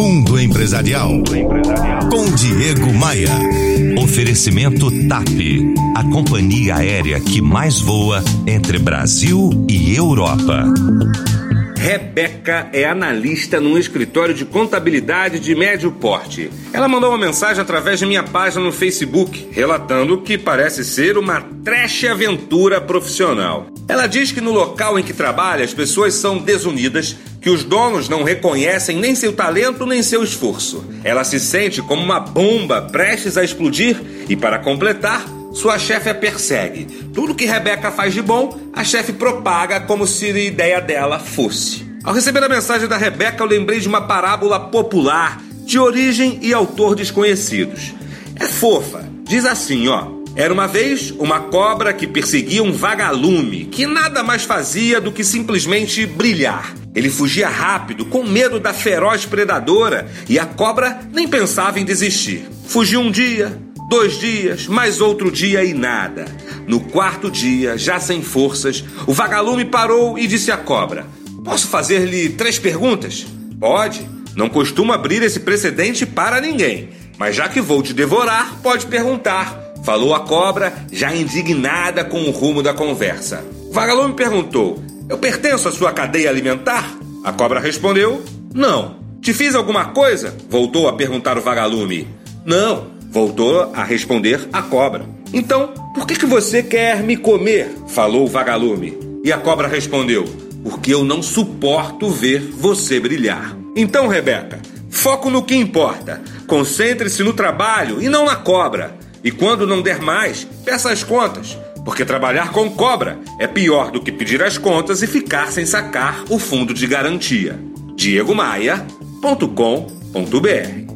Mundo Empresarial. Com Diego Maia. Oferecimento TAP. A companhia aérea que mais voa entre Brasil e Europa. Rebeca é analista num escritório de contabilidade de médio porte. Ela mandou uma mensagem através de minha página no Facebook, relatando que parece ser uma trash aventura profissional. Ela diz que no local em que trabalha as pessoas são desunidas, que os donos não reconhecem nem seu talento nem seu esforço. Ela se sente como uma bomba prestes a explodir e, para completar, sua chefe a persegue. Tudo que Rebeca faz de bom, a chefe propaga como se a ideia dela fosse. Ao receber a mensagem da Rebeca, eu lembrei de uma parábola popular, de origem e autor desconhecidos. É fofa. Diz assim, ó. Era uma vez uma cobra que perseguia um vagalume, que nada mais fazia do que simplesmente brilhar. Ele fugia rápido, com medo da feroz predadora, e a cobra nem pensava em desistir. Fugiu um dia, Dois dias, mais outro dia e nada. No quarto dia, já sem forças, o vagalume parou e disse à cobra: Posso fazer-lhe três perguntas? Pode. Não costumo abrir esse precedente para ninguém. Mas já que vou te devorar, pode perguntar. Falou a cobra, já indignada com o rumo da conversa. Vagalume perguntou: Eu pertenço à sua cadeia alimentar? A cobra respondeu: Não. Te fiz alguma coisa? Voltou a perguntar o vagalume. Não. Voltou a responder a cobra. Então, por que, que você quer me comer? falou o vagalume. E a cobra respondeu: Porque eu não suporto ver você brilhar. Então, Rebeca, foco no que importa. Concentre-se no trabalho e não na cobra. E quando não der mais, peça as contas. Porque trabalhar com cobra é pior do que pedir as contas e ficar sem sacar o fundo de garantia. diegomaia.com.br